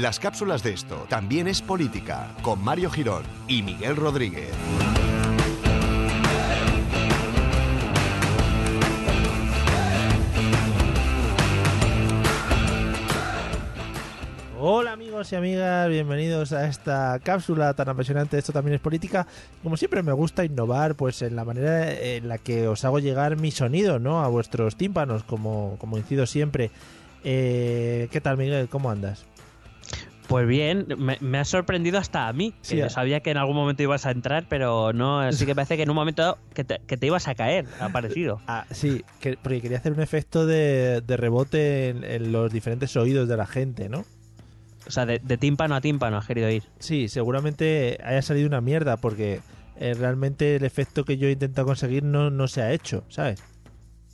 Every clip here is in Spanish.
Las cápsulas de esto también es política con Mario Girón y Miguel Rodríguez. Hola amigos y amigas, bienvenidos a esta cápsula tan apasionante. Esto también es política. Como siempre me gusta innovar, pues en la manera en la que os hago llegar mi sonido, ¿no? A vuestros tímpanos, como, como incido siempre. Eh, ¿Qué tal Miguel? ¿Cómo andas? Pues bien, me, me ha sorprendido hasta a mí, que yo sabía que en algún momento ibas a entrar, pero no, así que parece que en un momento dado que te, que te ibas a caer, ha parecido. Ah, sí, que- porque quería hacer un efecto de, de rebote en, en los diferentes oídos de la gente, ¿no? O sea, de, de tímpano a tímpano has querido ir. Sí, seguramente haya salido una mierda porque eh, realmente el efecto que yo he intentado conseguir no, no se ha hecho, ¿sabes?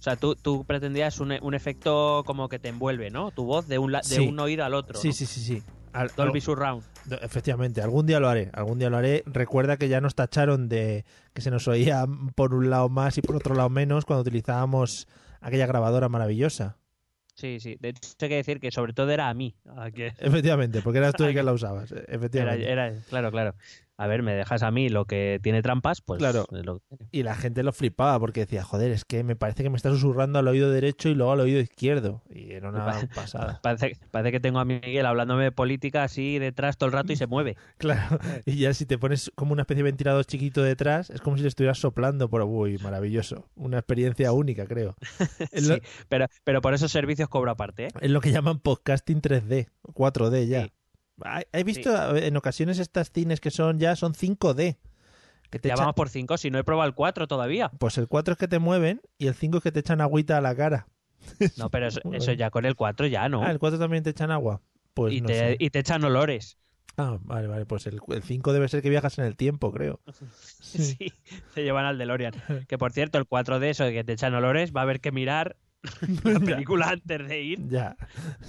O sea, tú, tú pretendías un, un efecto como que te envuelve, ¿no? Tu voz de un, la- de Sí. un oído al otro. Sí, ¿no? sí, sí, sí. Al- Dolby Surround. Efectivamente, algún día lo haré, algún día lo haré. Recuerda que ya nos tacharon de que se nos oía por un lado más y por otro lado menos cuando utilizábamos aquella grabadora maravillosa. Sí, sí. De hecho, hay que decir que sobre todo era a mí. a que- Efectivamente, porque eras tú el que la usabas. Era, Efectivamente. era- claro, claro. A ver, me dejas a mí lo que tiene trampas, pues Claro. es lo que tiene. Y la gente lo flipaba porque decía, joder, es que me parece que me está susurrando al oído derecho y luego al oído izquierdo. Y era una Pa- pasada. Parece, parece que tengo a Miguel hablándome de política así detrás todo el rato y se mueve. Claro. Y ya si te pones como una especie de ventilador chiquito detrás, es como si le estuvieras soplando por... Uy, maravilloso. Una experiencia única, creo. Lo, Sí, pero, pero por esos servicios cobro aparte, ¿eh? es lo que llaman podcasting 3D, 4D ya. Sí. He- visto en ocasiones estas cines que son ya son 5D. Que te Ya echan- vamos por 5, si no he probado el 4 todavía. Pues el 4 es que te mueven y el 5 es que te echan agüita a la cara. No, pero eso, ya con el 4 ya, ¿no? Ah, el 4 también te echan agua. Pues y, no te, sé. y te echan olores. Ah, vale, vale. Pues el, el 5 debe ser que viajas en el tiempo, creo. Sí. te llevan al DeLorean. Que por cierto, el 4 de eso de que te echan olores, va a haber que mirar la película antes de ir. Ya.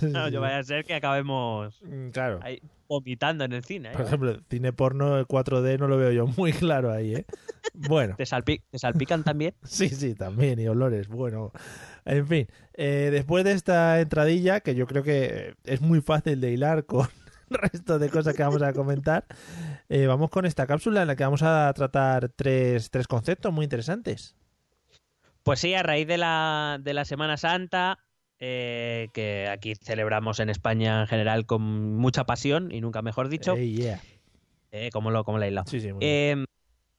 No, yo vaya a ser que acabemos Mm, Claro. ahí vomitando en el cine. ¿eh? Por ejemplo, cine porno, el 4D no lo veo yo muy claro ahí, ¿eh? Bueno. ¿Te, salpi- ¿Te salpican también? Sí, sí, también, y olores. Bueno, en fin, eh, después de esta entradilla, que yo creo que es muy fácil de hilar con el resto de cosas que vamos a comentar, eh, vamos con esta cápsula en la que vamos a tratar tres, tres conceptos muy interesantes. Pues sí, a raíz de la, de la Semana Santa, eh, que aquí celebramos en España en general con mucha pasión y nunca mejor dicho, Eh, yeah. eh, como lo como la isla. Sí, sí. Eh,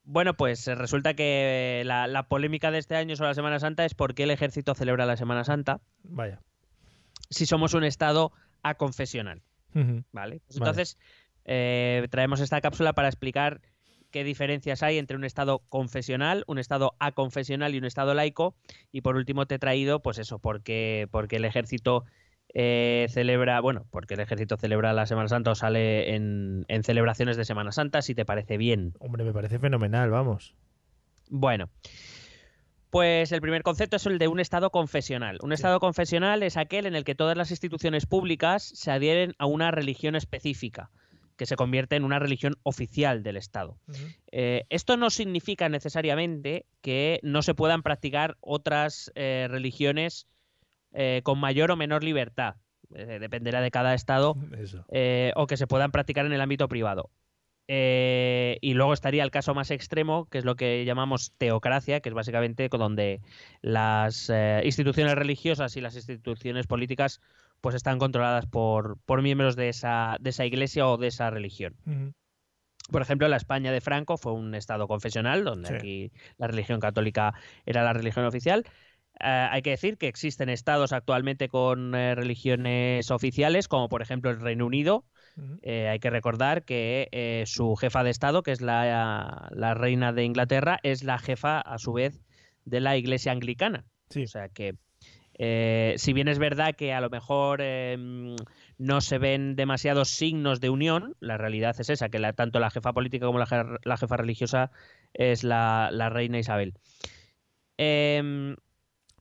bueno, pues resulta que la, la polémica de este año sobre la Semana Santa es por qué el ejército celebra la Semana Santa Vaya. si somos un Estado aconfesional. Pues Vale. entonces, eh, traemos esta cápsula para explicar qué diferencias hay entre un Estado confesional, un Estado aconfesional y un Estado laico. Y por último te he traído, pues eso, porque, porque el ejército eh, celebra, bueno, porque el ejército celebra la Semana Santa o sale en, en celebraciones de Semana Santa, si te parece bien. Hombre, me parece fenomenal, vamos. Bueno, pues el primer concepto es el de un Estado confesional. Un Estado confesional es aquel en el que todas las instituciones públicas se adhieren a una religión específica, que se convierte en una religión oficial del Estado. Eh, esto no significa necesariamente que no se puedan practicar otras eh, religiones eh, con mayor o menor libertad. Dependerá de cada Estado o que se puedan practicar en el ámbito privado. Eh, y luego estaría el caso más extremo, que es lo que llamamos teocracia, que es básicamente donde las eh, instituciones religiosas y las instituciones políticas pues están controladas por, por miembros de esa, de esa iglesia o de esa religión. Por ejemplo, la España de Franco fue un estado confesional, donde Sí. aquí la religión católica era la religión oficial. Eh, hay que decir que existen estados actualmente con eh, religiones oficiales, como por ejemplo el Reino Unido. Eh, hay que recordar que su jefa de Estado, que es la, la reina de Inglaterra, es la jefa, a su vez, de la Iglesia anglicana. Sí. O sea que, eh, si bien es verdad que a lo mejor eh, mm, no se ven demasiados signos de unión, la realidad es esa, que la- tanto la jefa política como la, je- la jefa religiosa es la, la reina Isabel. Em,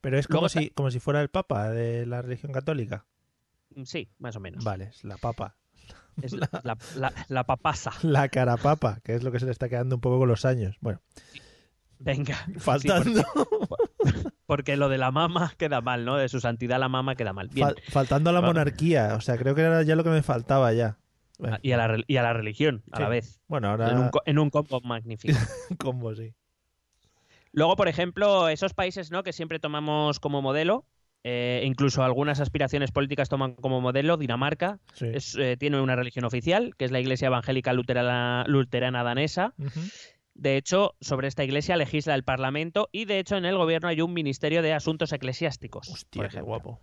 Pero es como Luego si, como si fuera el papa de la religión católica. sí, más o menos. Vale, es la papa. Es la, papasa. La cara papa, que es lo que se le está quedando un poco con los años. Bueno, Venga. faltando, Porque lo de la mama queda mal, ¿no? De su santidad la mama queda mal. Bien. fal- faltando a la monarquía. O sea, creo que era ya lo que me faltaba ya. Bueno, Ah, Y a la, y a la religión, a Sí. la vez. bueno, ahora En un, co- en un combo magnífico. combo, sí. Luego, por ejemplo, esos países ¿no? que siempre tomamos como modelo, eh, incluso algunas aspiraciones políticas toman como modelo, Dinamarca sí. es, eh, tiene una religión oficial, que es la Iglesia Evangélica Luterana, Luterana Danesa. Ujú. De hecho, sobre esta iglesia legisla el Parlamento y, de hecho, en el gobierno hay un Ministerio de Asuntos Eclesiásticos. Hostia, por qué ejemplo. guapo.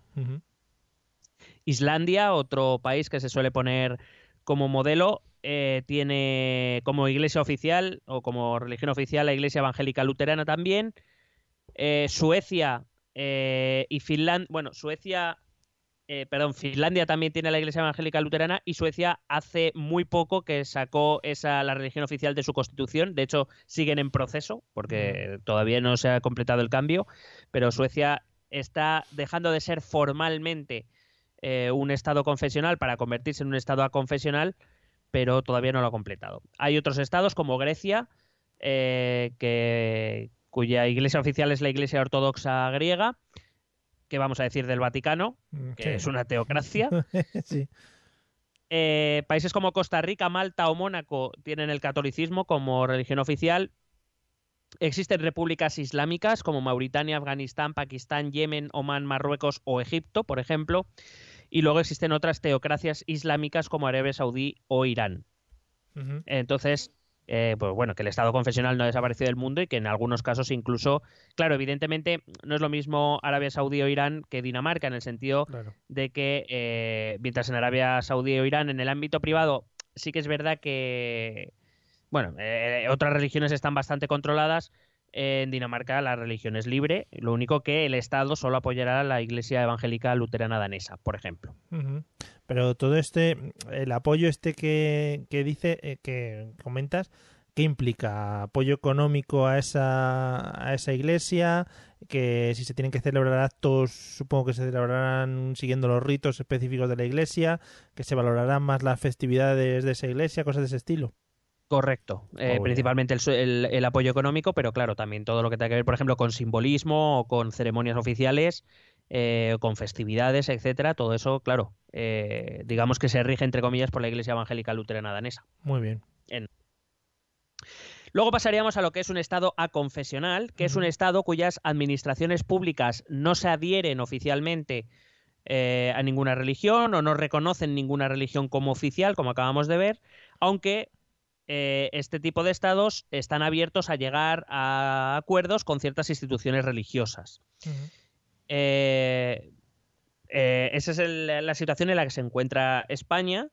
Islandia, otro país que se suele poner como modelo, eh, tiene como iglesia oficial o como religión oficial la Iglesia Evangélica Luterana también. Eh, Suecia eh, y Finlandia, bueno, Suecia, eh, perdón, Finlandia también tiene la Iglesia Evangélica Luterana y Suecia hace muy poco que sacó esa la religión oficial de su constitución. De hecho, siguen en proceso porque todavía no se ha completado el cambio, pero Suecia está dejando de ser formalmente eh, un estado confesional para convertirse en un estado aconfesional, pero todavía no lo ha completado. Hay otros estados como Grecia, eh, que, cuya iglesia oficial es la Iglesia Ortodoxa griega, que vamos a decir del Vaticano, que Sí. es una teocracia. sí. Eh, países como Costa Rica, Malta o Mónaco tienen el catolicismo como religión oficial. Existen repúblicas islámicas como Mauritania, Afganistán, Pakistán, Yemen, Omán, Marruecos o Egipto, por ejemplo. Y luego existen otras teocracias islámicas como Arabia Saudí o Irán. Entonces, eh, pues bueno, que el Estado confesional no ha desaparecido del mundo y que en algunos casos incluso, claro, evidentemente no es lo mismo Arabia Saudí o Irán que Dinamarca en el sentido Claro. de que eh, mientras en Arabia Saudí o Irán en el ámbito privado sí que es verdad que bueno eh, otras religiones están bastante controladas en Dinamarca la religión es libre lo único que el Estado solo apoyará a la Iglesia Evangélica Luterana Danesa por ejemplo. Pero todo este, el apoyo este que, que dice, eh, que comentas, ¿qué implica? ¿Apoyo económico a esa, a esa iglesia? Que si se tienen que celebrar actos, supongo que se celebrarán siguiendo los ritos específicos de la iglesia, que se valorarán más las festividades de esa iglesia, cosas de ese estilo. Correcto, Eh, Oh, bien. principalmente el, el- el apoyo económico, pero claro, también todo lo que tenga que ver, por ejemplo, con simbolismo o con ceremonias oficiales, eh, o con festividades, etcétera, todo eso, claro, eh, digamos que se rige, entre comillas, por la Iglesia Evangélica Luterana Danesa. Muy bien. Luego pasaríamos a lo que es un Estado aconfesional, que es un. Estado cuyas administraciones públicas no se adhieren oficialmente eh, a ninguna religión o no reconocen ninguna religión como oficial, como acabamos de ver, aunque eh, este tipo de estados están abiertos a llegar a acuerdos con ciertas instituciones religiosas. Eh, eh, esa es el- la situación en la que se encuentra España,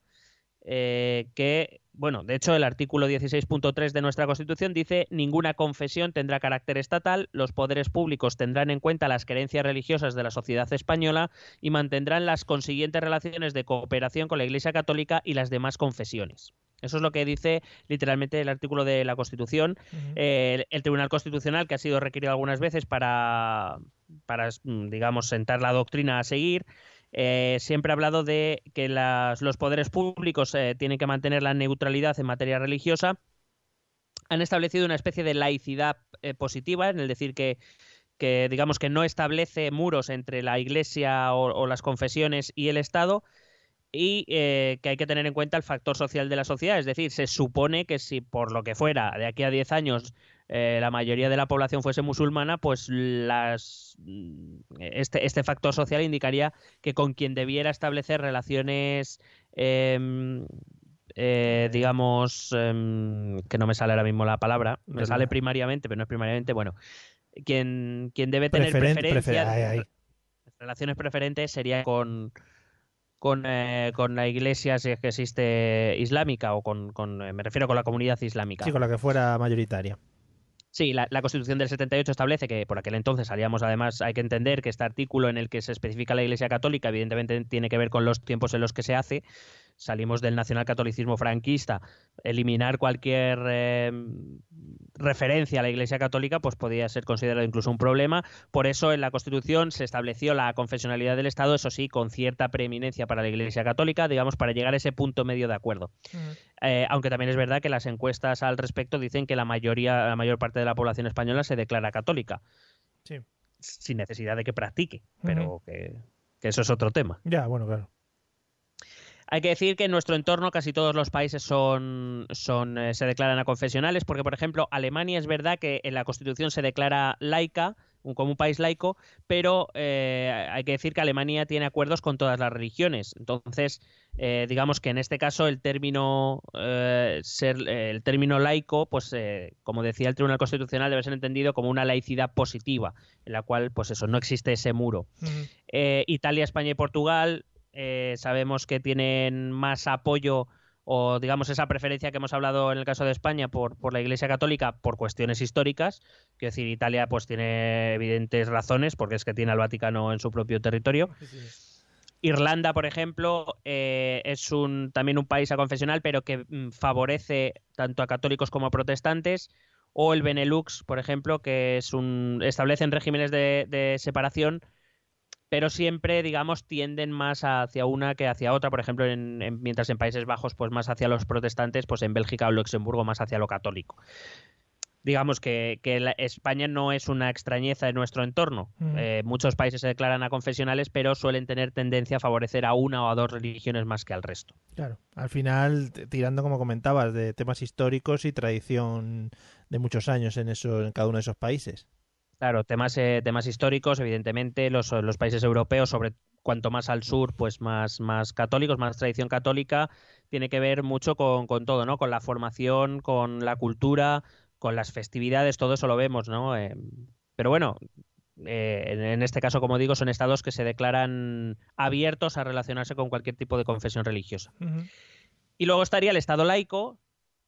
que, bueno, de hecho el artículo 16.3 de nuestra Constitución dice ninguna confesión tendrá carácter estatal, los poderes públicos tendrán en cuenta las creencias religiosas de la sociedad española y mantendrán las consiguientes relaciones de cooperación con la Iglesia Católica y las demás confesiones. Eso es lo que dice literalmente el artículo de la Constitución. Eh, el, el Tribunal Constitucional, que ha sido requerido algunas veces para, para mm, digamos, sentar la doctrina a seguir, eh, siempre ha hablado de que las- los poderes públicos eh, tienen que mantener la neutralidad en materia religiosa. Han establecido una especie de laicidad eh, positiva, en el decir que, que, digamos, que no establece muros entre la Iglesia o, o las confesiones y el Estado, y eh, que hay que tener en cuenta el factor social de la sociedad. Es decir, se supone que si por lo que fuera de aquí a 10 años eh, la mayoría de la población fuese musulmana, pues las, mm, este, este factor social indicaría que con quien debiera establecer relaciones, em, eh, digamos, em, que no me sale ahora mismo la palabra, me sale primariamente, pero no es primariamente, bueno, quien, quien debe tener Preferen- preferencia, prefer- ay, ay. relaciones preferentes sería con con, eh, con la iglesia si es que existe islámica o con, con eh, me refiero con la comunidad islámica. Sí, con la que fuera mayoritaria. Sí, la, la, Constitución del 78 establece que por aquel entonces salíamos, además, hay que entender que este artículo en el que se especifica la Iglesia Católica, evidentemente tiene que ver con los tiempos en los que se hace. Salimos del nacionalcatolicismo franquista. Eliminar cualquier eh, referencia a la Iglesia Católica, pues podía ser considerado incluso un problema. Por eso en la Constitución se estableció la confesionalidad del Estado, eso sí, con cierta preeminencia para la Iglesia Católica, digamos, para llegar a ese punto medio de acuerdo. Mm. Eh, aunque también es verdad que las encuestas al respecto dicen que la mayoría, la mayor parte de la población española se declara católica. Sí. Sin necesidad de que practique, pero que, que eso es otro tema. Ya, bueno, claro. Hay que decir que en nuestro entorno casi todos los países son, son eh, se declaran a confesionales, porque por ejemplo Alemania es verdad que en la Constitución se declara laica, como un país laico, pero eh, hay que decir que Alemania tiene acuerdos con todas las religiones. Entonces, eh, digamos que en este caso el término ser el término laico, pues como decía el Tribunal Constitucional, debe ser entendido como una laicidad positiva, en la cual, pues eso, no existe ese muro. Italia, España y Portugal eh, sabemos que tienen más apoyo o digamos esa preferencia que hemos hablado en el caso de España por, por la Iglesia Católica por cuestiones históricas. Quiero decir, Italia pues tiene evidentes razones porque es que tiene al Vaticano en su propio territorio. Irlanda, por ejemplo, eh, es un, también un país aconfesional, pero que mm, favorece tanto a católicos como a protestantes. O el Benelux, por ejemplo, que es un, establecen regímenes de, de separación pero siempre, digamos, tienden más hacia una que hacia otra. Por ejemplo, en, mientras en Países Bajos, pues más hacia los protestantes, pues en Bélgica o Luxemburgo más hacia lo católico. Digamos que, España no es una extrañeza en nuestro entorno. Eh, muchos países se declaran a confesionales, pero suelen tener tendencia a favorecer a una o a dos religiones más que al resto. Claro, al final, tirando, como comentabas, de temas históricos y tradición de muchos años en, eso, en cada uno de esos países. Claro, temas, eh, temas históricos, evidentemente, los, los, países europeos, sobre cuanto más al sur, pues más, más católicos, más tradición católica, tiene que ver mucho con, con todo, ¿no? Con la formación, con la cultura, con las festividades, todo eso lo vemos, ¿no? Eh, pero bueno, eh, en, este caso, como digo, son estados que se declaran abiertos a relacionarse con cualquier tipo de confesión religiosa. Y luego estaría el estado laico,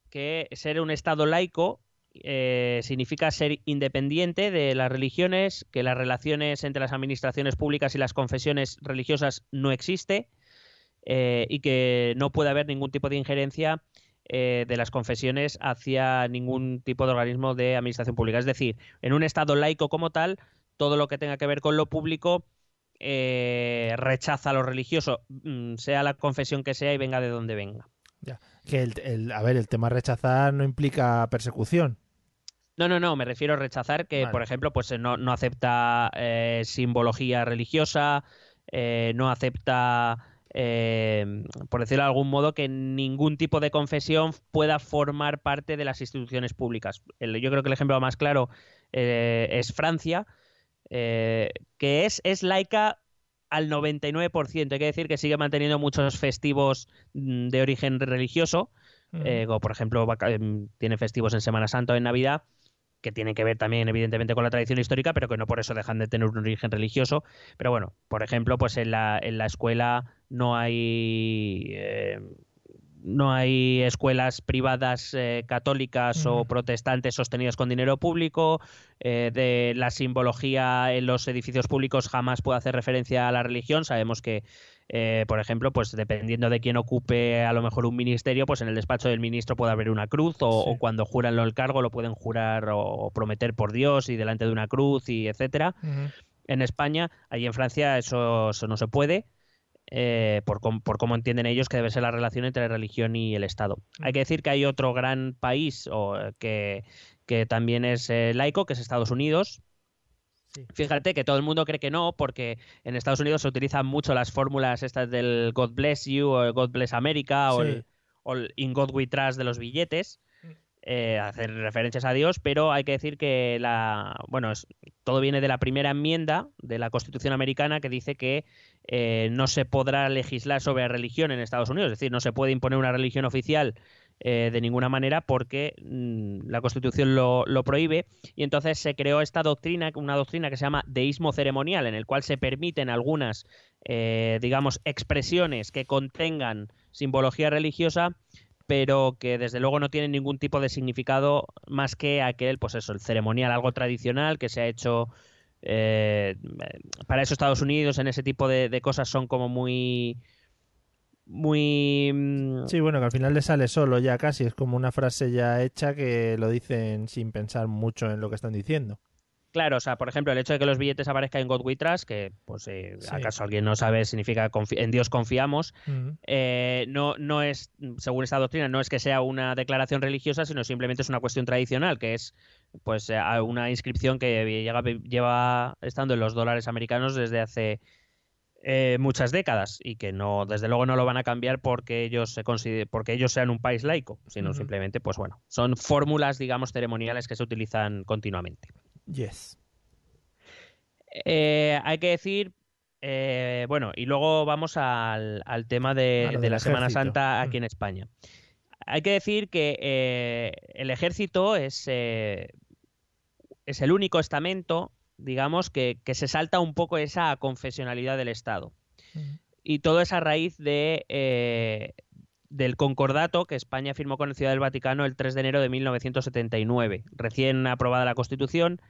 que ser un estado laico eh, significa ser independiente de las religiones, que las relaciones entre las administraciones públicas y las confesiones religiosas no existe eh, y que no puede haber ningún tipo de injerencia eh, de las confesiones hacia ningún tipo de organismo de administración pública. Es decir, en un Estado laico como tal, todo lo que tenga que ver con lo público rechaza lo religioso, mm, sea la confesión que sea y venga de donde venga. Ya. Que el, a ver, el tema rechazar no implica persecución. No, no, no, me refiero a rechazar que, por ejemplo, pues no, acepta eh, simbología religiosa, eh, no acepta, eh, por decirlo de algún modo, que ningún tipo de confesión pueda formar parte de las instituciones públicas. yo creo que el ejemplo más claro es Francia, que es, es laica al 99%. Hay que decir que sigue manteniendo muchos festivos mm, de origen religioso, como por ejemplo em, tiene festivos en Semana Santa o en Navidad, que tienen que ver también evidentemente con la tradición histórica, pero que no por eso dejan de tener un origen religioso. Pero bueno, por ejemplo, pues en la, en la escuela no hay... Eh, no hay escuelas privadas eh, católicas o protestantes sostenidas con dinero público, eh, de la simbología en los edificios públicos jamás puede hacer referencia a la religión. Sabemos que eh, por ejemplo, pues dependiendo de quién ocupe a lo mejor un ministerio, pues en el despacho del ministro puede haber una cruz o, cuando juran el cargo lo pueden jurar o prometer por Dios y delante de una cruz y etcétera. En España, ahí en Francia eso, no se puede. Eh, por, por, cómo entienden ellos que debe ser la relación entre religión y el Estado. Hay que decir que hay otro gran país o, que, que también es eh, laico, que es Estados Unidos, Fíjate que todo el mundo cree que no, porque en Estados Unidos se utilizan mucho las fórmulas estas del God bless you o God bless America o, el, In God we trust de los billetes. Mm. Eh, hacer referencias a Dios, pero hay que decir que la bueno todo viene de la primera enmienda de la Constitución americana que dice que eh, no se podrá legislar sobre religión en Estados Unidos, es decir, no se puede imponer una religión oficial eh, de ninguna manera porque mm, la Constitución lo, lo, prohíbe. Y entonces se creó esta doctrina, una doctrina que se llama deísmo ceremonial, en el cual se permiten algunas, eh, digamos, expresiones que contengan simbología religiosa pero que desde luego no tienen ningún tipo de significado más que aquel, pues eso, el ceremonial, algo tradicional que se ha hecho eh, para eso Estados Unidos en ese tipo de, de cosas son como muy muy... mm, Sí, bueno, que al final le sale solo ya casi, es como una frase ya hecha que lo dicen sin pensar mucho en lo que están diciendo. Claro, o sea, por ejemplo, el hecho de que los billetes aparezcan en God We Trust, que, pues, eh, Sí. acaso alguien no sabe, significa en Dios confiamos, eh, no, no es, según esta doctrina, no es que sea una declaración religiosa, sino simplemente es una cuestión tradicional, que es pues eh, una inscripción que lleva estando en los dólares americanos desde hace eh, muchas décadas y que no, desde luego no lo van a cambiar porque ellos se consider- porque ellos sean un país laico, sino simplemente, pues bueno, son fórmulas, digamos, ceremoniales que se utilizan continuamente. Yes. Eh, hay que decir, eh, bueno, y luego vamos al, al tema de, de la Semana. Santa aquí Mm. en España. Hay que decir que el ejército es, es el único estamento, digamos, que, que se salta un poco esa confesionalidad del Estado. Y todo es a raíz de, eh, del concordato que España firmó con el Ciudad del Vaticano el 3 de enero de 1979. Recién aprobada la Constitución,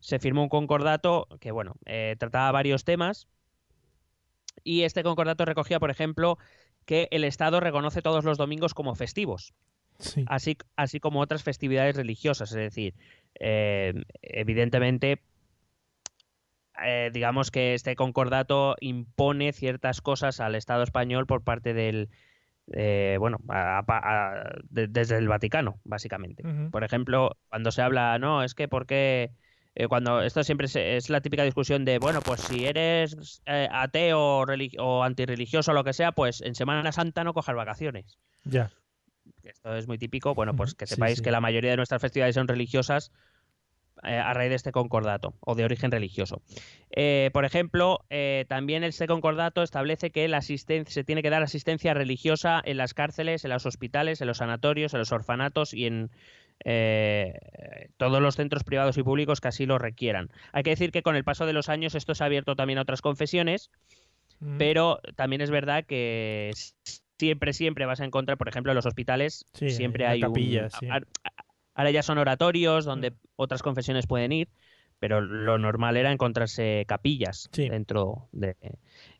se firmó un concordato que, bueno, eh, trataba varios temas. Y este concordato recogía, por ejemplo, que el Estado reconoce todos los domingos como festivos Sí. así, así como otras festividades religiosas. Es decir, eh, evidentemente, eh, digamos que este concordato impone ciertas cosas al Estado español por parte del, eh, bueno, a- a- a- de- desde el Vaticano, básicamente. Por ejemplo, cuando se habla, no, es que porque eh, cuando esto siempre se- es la típica discusión de, bueno, pues si eres eh, ateo o, religi- o antirreligioso o lo que sea, pues en Semana Santa no cojas vacaciones Ya. esto es muy típico, bueno, pues que sepáis sí. que la mayoría de nuestras festividades son religiosas a raíz de este concordato o de origen religioso. Eh, por ejemplo, eh, también este concordato establece que la se tiene que dar asistencia religiosa en las cárceles, en los hospitales, en los sanatorios, en los orfanatos y en eh, todos los centros privados y públicos que así lo requieran. Hay que decir que con el paso de los años esto se ha abierto también a otras confesiones, Ujú. pero también es verdad que siempre, siempre vas a encontrar, por ejemplo, en los hospitales, Sí, siempre hay capilla, un... sí. Ahora ya son oratorios donde otras confesiones pueden ir, pero lo normal era encontrarse capillas Sí. dentro de...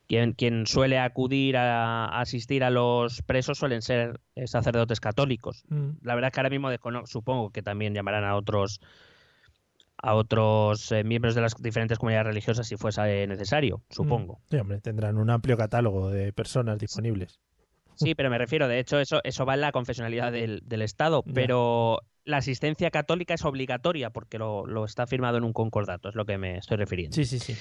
Quien, quien suele acudir a, a asistir a los presos suelen ser eh, sacerdotes católicos. Ujú. La verdad es que ahora mismo descono- supongo que también llamarán a otros a otros eh, miembros de las diferentes comunidades religiosas si fuese necesario, supongo. Sí, hombre, tendrán un amplio catálogo de personas disponibles. Sí, pero me refiero, de hecho, eso, eso va en la confesionalidad del, del Estado, pero la asistencia católica es obligatoria porque lo, lo está firmado en un concordato, es lo que me estoy refiriendo. Sí, sí, sí.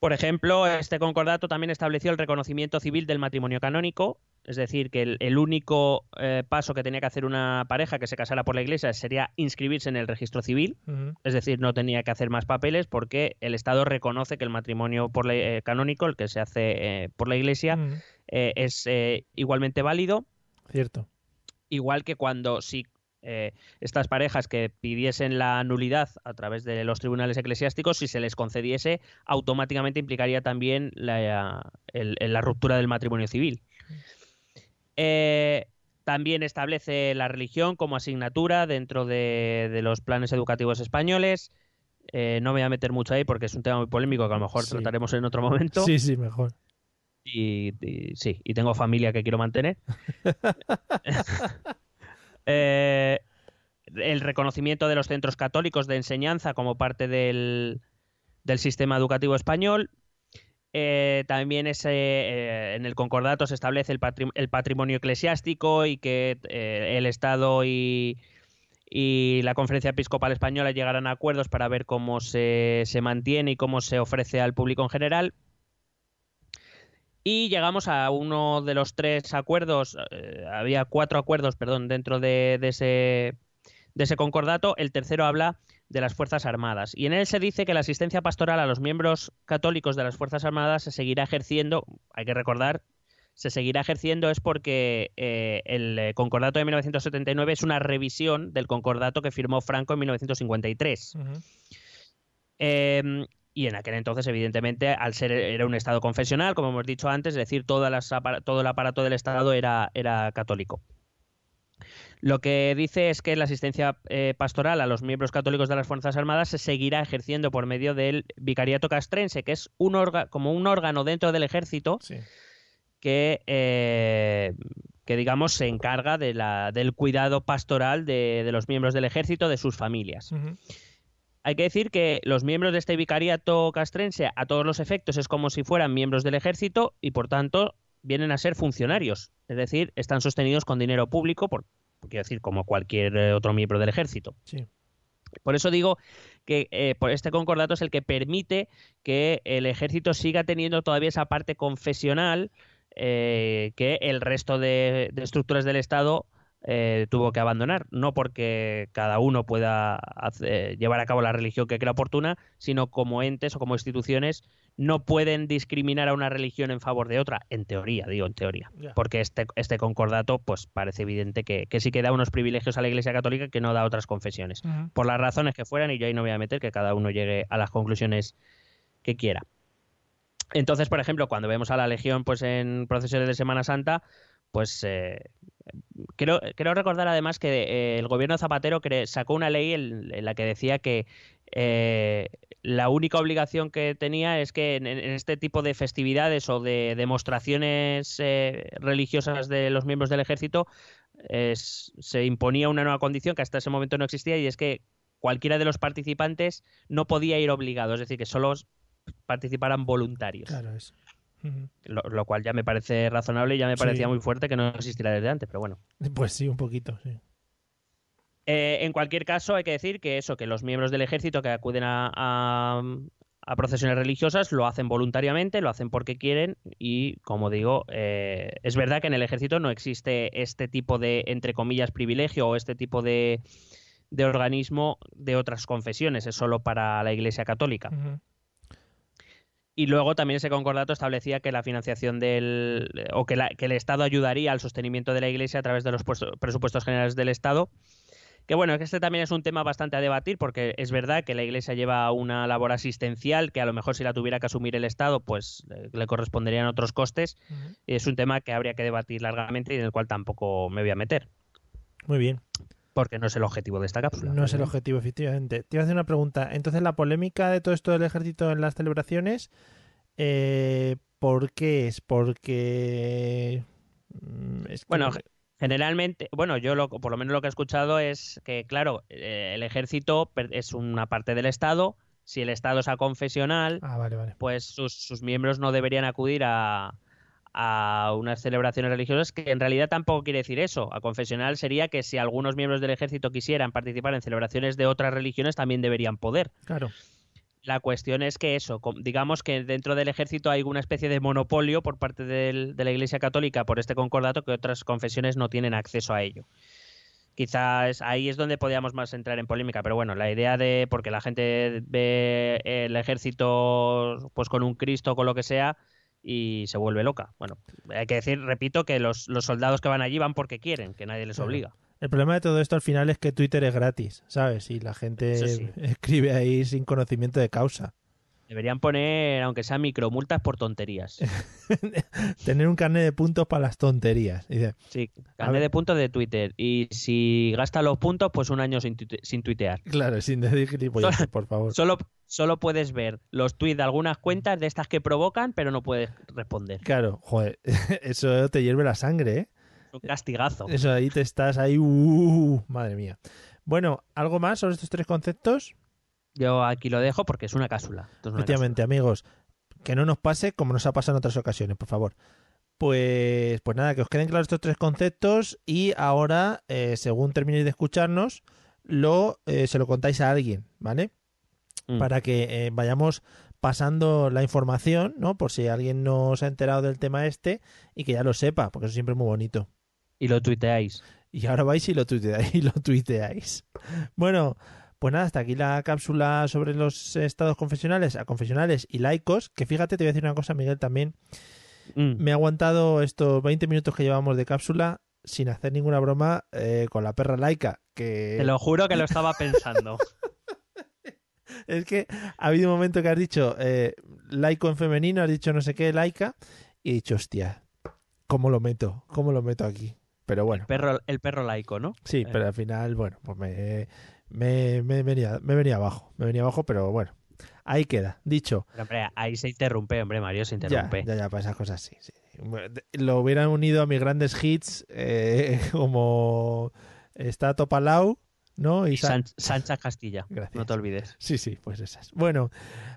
Por ejemplo, este concordato también estableció el reconocimiento civil del matrimonio canónico, es decir, que el, el único eh, paso que tenía que hacer una pareja que se casara por la iglesia sería inscribirse en el registro civil, es decir, no tenía que hacer más papeles porque el Estado reconoce que el matrimonio por la- eh, canónico, el que se hace eh, por la iglesia, es igualmente válido Cierto. igual que cuando si eh, estas parejas que pidiesen la nulidad a través de los tribunales eclesiásticos, si se les concediese, automáticamente implicaría también la, el- la ruptura del matrimonio civil. Eh, también establece la religión como asignatura dentro de, de los planes educativos españoles. Eh, no me voy a meter mucho ahí porque es un tema muy polémico que a lo mejor Sí. trataremos en otro momento. Sí, sí, mejor. Y, y- sí, y tengo familia que quiero mantener. Eh, el reconocimiento de los centros católicos de enseñanza como parte del, sistema educativo español. Eh, también eh, en el concordato se establece el, patri- el patrimonio eclesiástico y que el Estado y, la Conferencia Episcopal Española llegarán a acuerdos para ver cómo se mantiene y cómo se ofrece al público en general. Y llegamos a uno de los tres acuerdos, eh, había cuatro acuerdos, perdón, dentro de, de ese, de ese concordato. El tercero habla de las Fuerzas Armadas. Y en él se dice que la asistencia pastoral a los miembros católicos de las Fuerzas Armadas se seguirá ejerciendo, hay que recordar, se seguirá ejerciendo es porque eh, el eh, concordato de 1979 es una revisión del concordato que firmó Franco en 1953. Ujú. Eh, y en aquel entonces, evidentemente, al ser era un Estado confesional, como hemos dicho antes, es decir, todas las apara- todo el aparato del Estado era, era católico. Lo que dice es que la asistencia eh, pastoral a los miembros católicos de las Fuerzas Armadas se seguirá ejerciendo por medio del Vicariato Castrense, que es un orga- como un órgano dentro del ejército Sí. que, eh, que digamos, se encarga de la, del cuidado pastoral de, de los miembros del ejército, de sus familias. Hay que decir que los miembros de este vicariato castrense, a todos los efectos, es como si fueran miembros del ejército y, por tanto, vienen a ser funcionarios. Es decir, están sostenidos con dinero público, por, quiero decir, como cualquier eh, otro miembro del ejército. Sí. Por eso digo que eh, por este concordato es el que permite que el ejército siga teniendo todavía esa parte confesional eh, que el resto de, de estructuras del Estado eh, tuvo que abandonar. No porque cada uno pueda hacer- llevar a cabo la religión que crea oportuna, sino como entes o como instituciones no pueden discriminar a una religión en favor de otra, en teoría, digo en teoría. Porque este, este concordato, pues parece evidente que, que sí que da unos privilegios a la Iglesia Católica que no da a otras confesiones por las razones que fueran y yo ahí no voy a meter que cada uno llegue a las conclusiones que quiera. Entonces, por ejemplo, cuando vemos a la Legión pues en procesiones de Semana Santa, pues eh, creo, recordar además que eh, el gobierno Zapatero sacó una ley en, la que decía que eh, la única obligación que tenía es que en, este tipo de festividades o de demostraciones eh, religiosas de los miembros del ejército es- se imponía una nueva condición que hasta ese momento no existía y es que cualquiera de los participantes no podía ir obligado, es decir, que solo participaran voluntarios, Claro, eso. Lo, lo cual ya me parece razonable y ya me parecía Sí. muy fuerte que no existiera desde antes, pero bueno. Pues sí, un poquito, sí. Eh, en cualquier caso, hay que decir que eso, que los miembros del ejército que acuden a, a- a procesiones religiosas lo hacen voluntariamente, lo hacen porque quieren y, como digo, eh, es verdad que en el ejército no existe este tipo de, entre comillas, privilegio o este tipo de, de organismo de otras confesiones, es solo para la Iglesia Católica. Y luego también ese concordato establecía que la financiación del. o que, la- que el Estado ayudaría al sostenimiento de la Iglesia a través de los puesto- presupuestos generales del Estado. Que bueno, que este también es un tema bastante a debatir, porque es verdad que la Iglesia lleva una labor asistencial que a lo mejor si la tuviera que asumir el Estado, pues eh, le corresponderían otros costes. Es un tema que habría que debatir largamente y en el cual tampoco me voy a meter, Muy bien. Porque no es el objetivo de esta cápsula. No es el objetivo, efectivamente. Te iba a hacer una pregunta. Entonces, la polémica de todo esto del ejército en las celebraciones, eh, ¿por qué es? Porque... mm, es que- Bueno, ge- generalmente, bueno, yo lo, por lo menos lo que he escuchado es que, claro, eh, el ejército es una parte del Estado. Si el Estado es confesional, Ah, vale, vale. pues sus, sus miembros no deberían acudir a, a unas celebraciones religiosas, que en realidad tampoco quiere decir eso. A confesional sería que si algunos miembros del ejército quisieran participar en celebraciones de otras religiones, también deberían poder. Claro. La cuestión es que eso, digamos que dentro del ejército hay una especie de monopolio por parte del- de la Iglesia Católica por este concordato que otras confesiones no tienen acceso a ello. Quizás ahí es donde podríamos más entrar en polémica, pero bueno, la idea de, porque la gente ve el ejército pues con un Cristo o con lo que sea y se vuelve loca. Bueno, hay que decir, repito, que los, los soldados que van allí van porque quieren, que nadie les obliga. El problema de todo esto al final es que Twitter es gratis, ¿sabes? Y la gente sí. escribe ahí sin conocimiento de causa. Deberían poner, aunque sean micromultas por tonterías. Tener un carnet de puntos para las tonterías. Dice, Sí, carnet de puntos de Twitter. Y si gasta los puntos, pues un año sin, tuite- sin tuitear. claro, sin decir gilipolleces, por favor. Solo, solo puedes ver los tweets de algunas cuentas de estas que provocan, pero no puedes responder. Claro, joder, eso te hierve la sangre, ¿eh? Un castigazo. Eso ahí te estás ahí, uh, madre mía. Bueno, ¿algo más sobre estos tres conceptos? Yo aquí lo dejo porque es una cápsula. Efectivamente, amigos, que no nos pase como nos ha pasado en otras ocasiones, por favor. Pues, pues nada, que os queden claros estos tres conceptos y ahora, eh, según terminéis de escucharnos, lo, eh, se lo contáis a alguien, ¿vale? Mm. Para que eh, vayamos pasando la información, ¿no? Por si alguien no se ha enterado del tema este y que ya lo sepa, porque eso siempre es muy bonito. Y lo tuiteáis. Y ahora vais y lo tuiteáis. Y lo tuiteáis. Bueno, pues nada, hasta aquí la cápsula sobre los estados confesionales, a confesionales y laicos. Que fíjate, te voy a decir una cosa, Miguel, también. Mm. me he aguantado estos 20 minutos que llevamos de cápsula sin hacer ninguna broma eh, con la perra laica. Que Te lo juro que lo estaba pensando. es que ha habido un momento que has dicho eh, laico en femenino, has dicho no sé qué, laica, y he dicho, hostia, ¿cómo lo meto? ¿Cómo lo meto aquí? Pero bueno, Perro, el perro laico, ¿no? sí, eh. pero al final, bueno, pues me, me, me venía, me venía abajo, me venía abajo, pero bueno, ahí queda, dicho. Pero, hombre, ahí se interrumpe, hombre, Mario, se interrumpe. ya, ya, para esas cosas sí. sí. Lo hubieran unido a mis grandes hits eh, como está Topalau, ¿no? Y Sa- San- Sancha Castilla, Gracias. no te olvides. Sí, sí, pues esas. Bueno,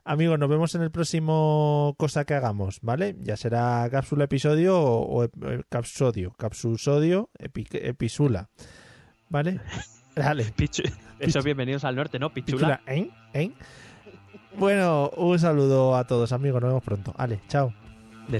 amigos, nos vemos en el próximo cosa que hagamos, ¿vale? Ya será cápsula episodio o, o ep- eh, capsodio, capsusodio, epi- episula, ¿vale? Dale. Pichu- bienvenidos al norte, ¿no? Pichula. Pichula, ¿eh? ¿eh? Bueno, un saludo a todos, amigos, nos vemos pronto. Vale, chao. De